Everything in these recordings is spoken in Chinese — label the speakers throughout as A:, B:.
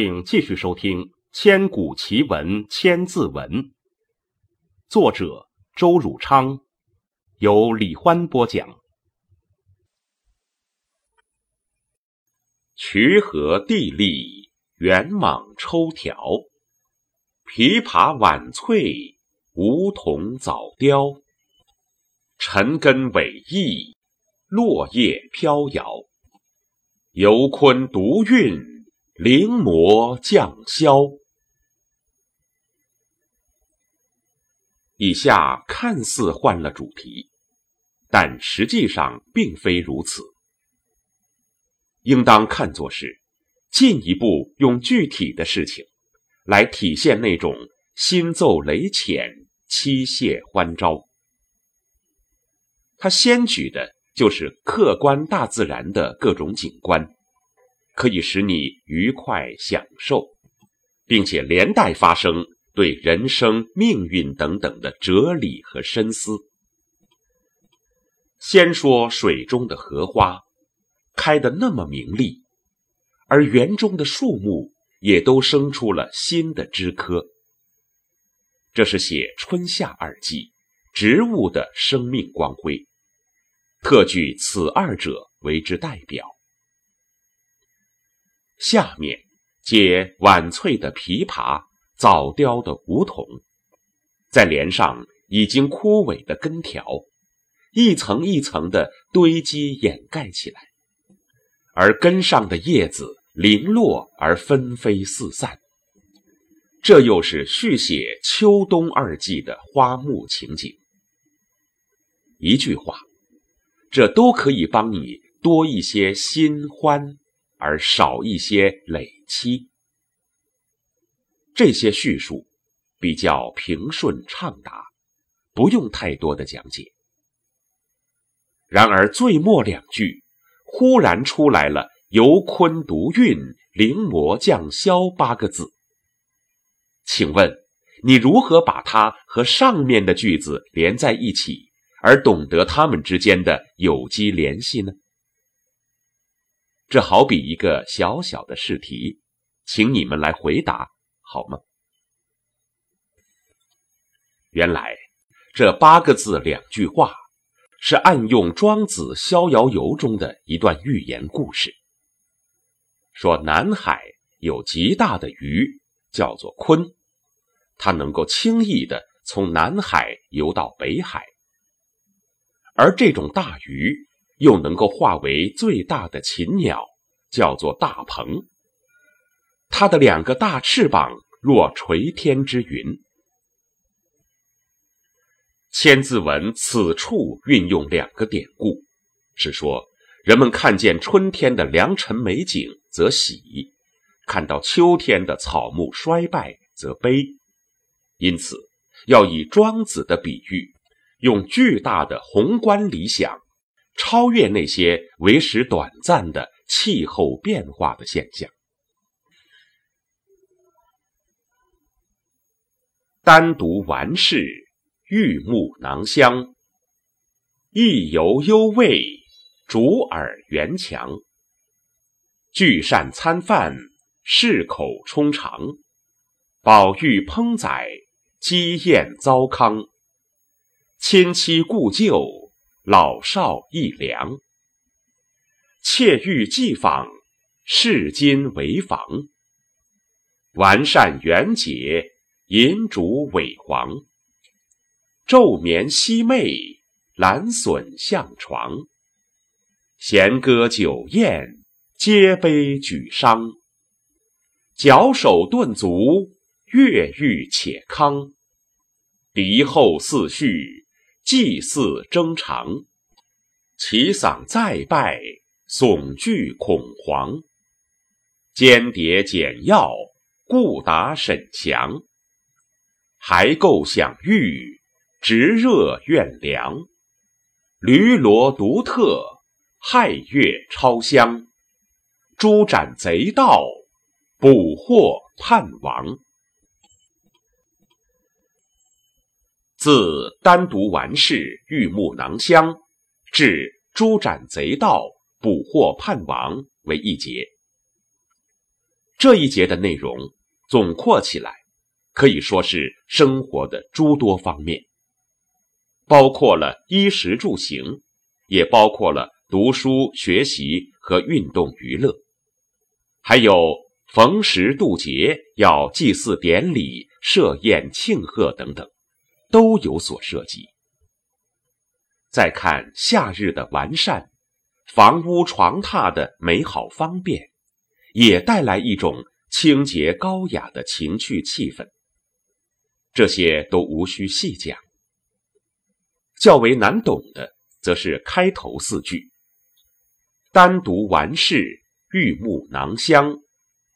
A: 请继续收听《千古奇文千字文》，作者周汝昌，由李欢播讲。
B: 渠河地利，圆蟒抽条，琵琶晚翠，梧桐早凋。尘根伟异，落叶飘摇。游昆独韵。临摹降霄。以下看似换了主题，但实际上并非如此。应当看作是进一步用具体的事情来体现那种心奏雷潜、妻谢欢招。他先举的就是客观大自然的各种景观。可以使你愉快享受，并且连带发生对人生命运等等的哲理和深思。先说水中的荷花，开得那么明丽，而园中的树木也都生出了新的枝柯。这是写春夏二季植物的生命光辉，特举此二者为之代表。下面接晚翠的琵琶，早凋的梧桐，再连上已经枯萎的根条，一层一层的堆积掩盖起来，而根上的叶子零落而纷飞四散。这又是续写秋冬二季的花木情景。一句话，这都可以帮你多一些新欢。而少一些累积。这些叙述比较平顺畅达，不用太多的讲解。然而最末两句忽然出来了“游昆独韵，临摹降霄”八个字，请问你如何把它和上面的句子连在一起，而懂得它们之间的有机联系呢？这好比一个小小的试题，请你们来回答好吗？原来这八个字两句话是暗用《庄子·逍遥游》中的一段寓言故事，说南海有极大的鱼，叫做鲲，它能够轻易的从南海游到北海，而这种大鱼。又能够化为最大的禽鸟，叫做大鹏。它的两个大翅膀若垂天之云。千字文此处运用两个典故，是说人们看见春天的良辰美景则喜，看到秋天的草木衰败则悲。因此，要以庄子的比喻，用巨大的宏观理想。超越那些为时短暂的气候变化的现象。单独完事，玉木囊香；一游幽味，竹耳圆墙。聚善餐饭，适口充肠；宝玉烹宰，鸡宴糟糠。亲戚故旧。老少亦良。窃欲寄访，视今为房。完善圆洁，银烛伟煌。昼眠夕寐，兰笋向床。弦歌酒宴，皆悲举觞。矫首顿足，乐欲且康。敌后四序，祭祀争长。其丧再拜，悚惧恐惶。间谍简要，故答沈详。还构享玉，直热怨凉。驴骡独特，亥月超香。诛斩贼盗。捕获叛王，自单独完事玉木囊香至诛斩贼盗、捕获叛王为一节。这一节的内容总括起来，可以说是生活的诸多方面，包括了衣食住行，也包括了读书学习和运动娱乐，还有。逢时渡节，要祭祀典礼、设宴庆贺等等，都有所涉及。再看夏日的完善，房屋床榻的美好方便，也带来一种清洁高雅的情趣气氛。这些都无需细讲。较为难懂的，则是开头四句：“单独完事，玉木囊香。”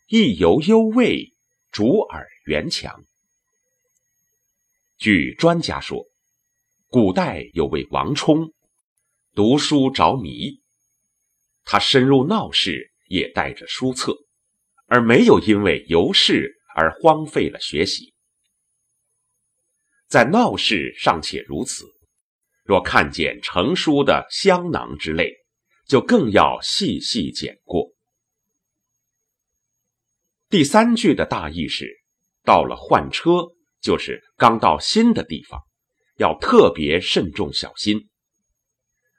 B: 意犹幽味，竹耳圆强。据专家说，古代有位王充，读书着迷，他深入闹市，也带着书册，而没有因为游士而荒废了学习。在闹市尚且如此，若看见成书的香囊之类，就更要细细检过。第三句的大意是：到了换车，就是刚到新的地方，要特别慎重小心；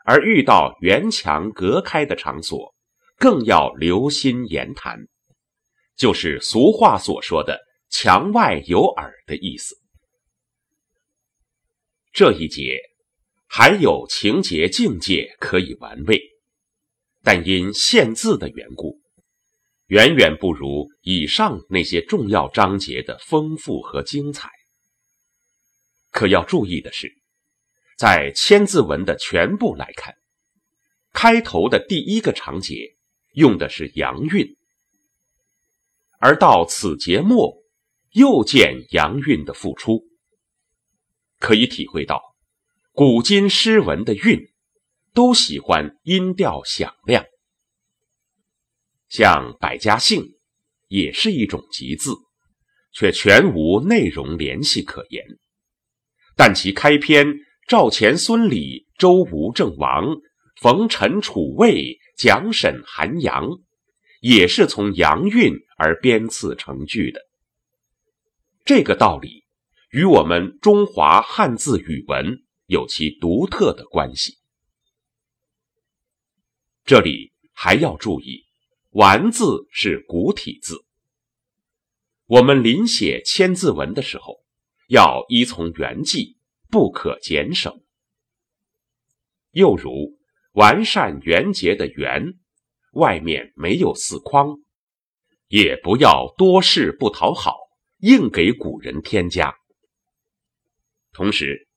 B: 而遇到圆墙隔开的场所，更要留心言谈，就是俗话所说的“墙外有耳”的意思。这一节还有情节境界可以玩味，但因限字的缘故。远远不如以上那些重要章节的丰富和精彩。可要注意的是，在千字文的全部来看，开头的第一个章节用的是阳韵，而到此节末又见阳韵的复出，可以体会到，古今诗文的韵都喜欢音调响亮。像百家姓，也是一种集字，却全无内容联系可言。但其开篇赵钱孙李周吴郑王冯陈楚魏蒋沈韩杨，也是从阳韵而编次成句的。这个道理与我们中华汉字语文有其独特的关系。这里还要注意。完字是古体字，我们临写千字文的时候，要依从原迹，不可减省。又如完善圆洁的圆，外面没有四框，也不要多事不讨好，硬给古人添加。同时，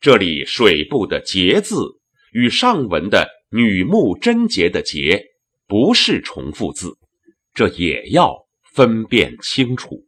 B: 这里水部的节字与上文的女木贞洁的节。不是重复字，这也要分辨清楚。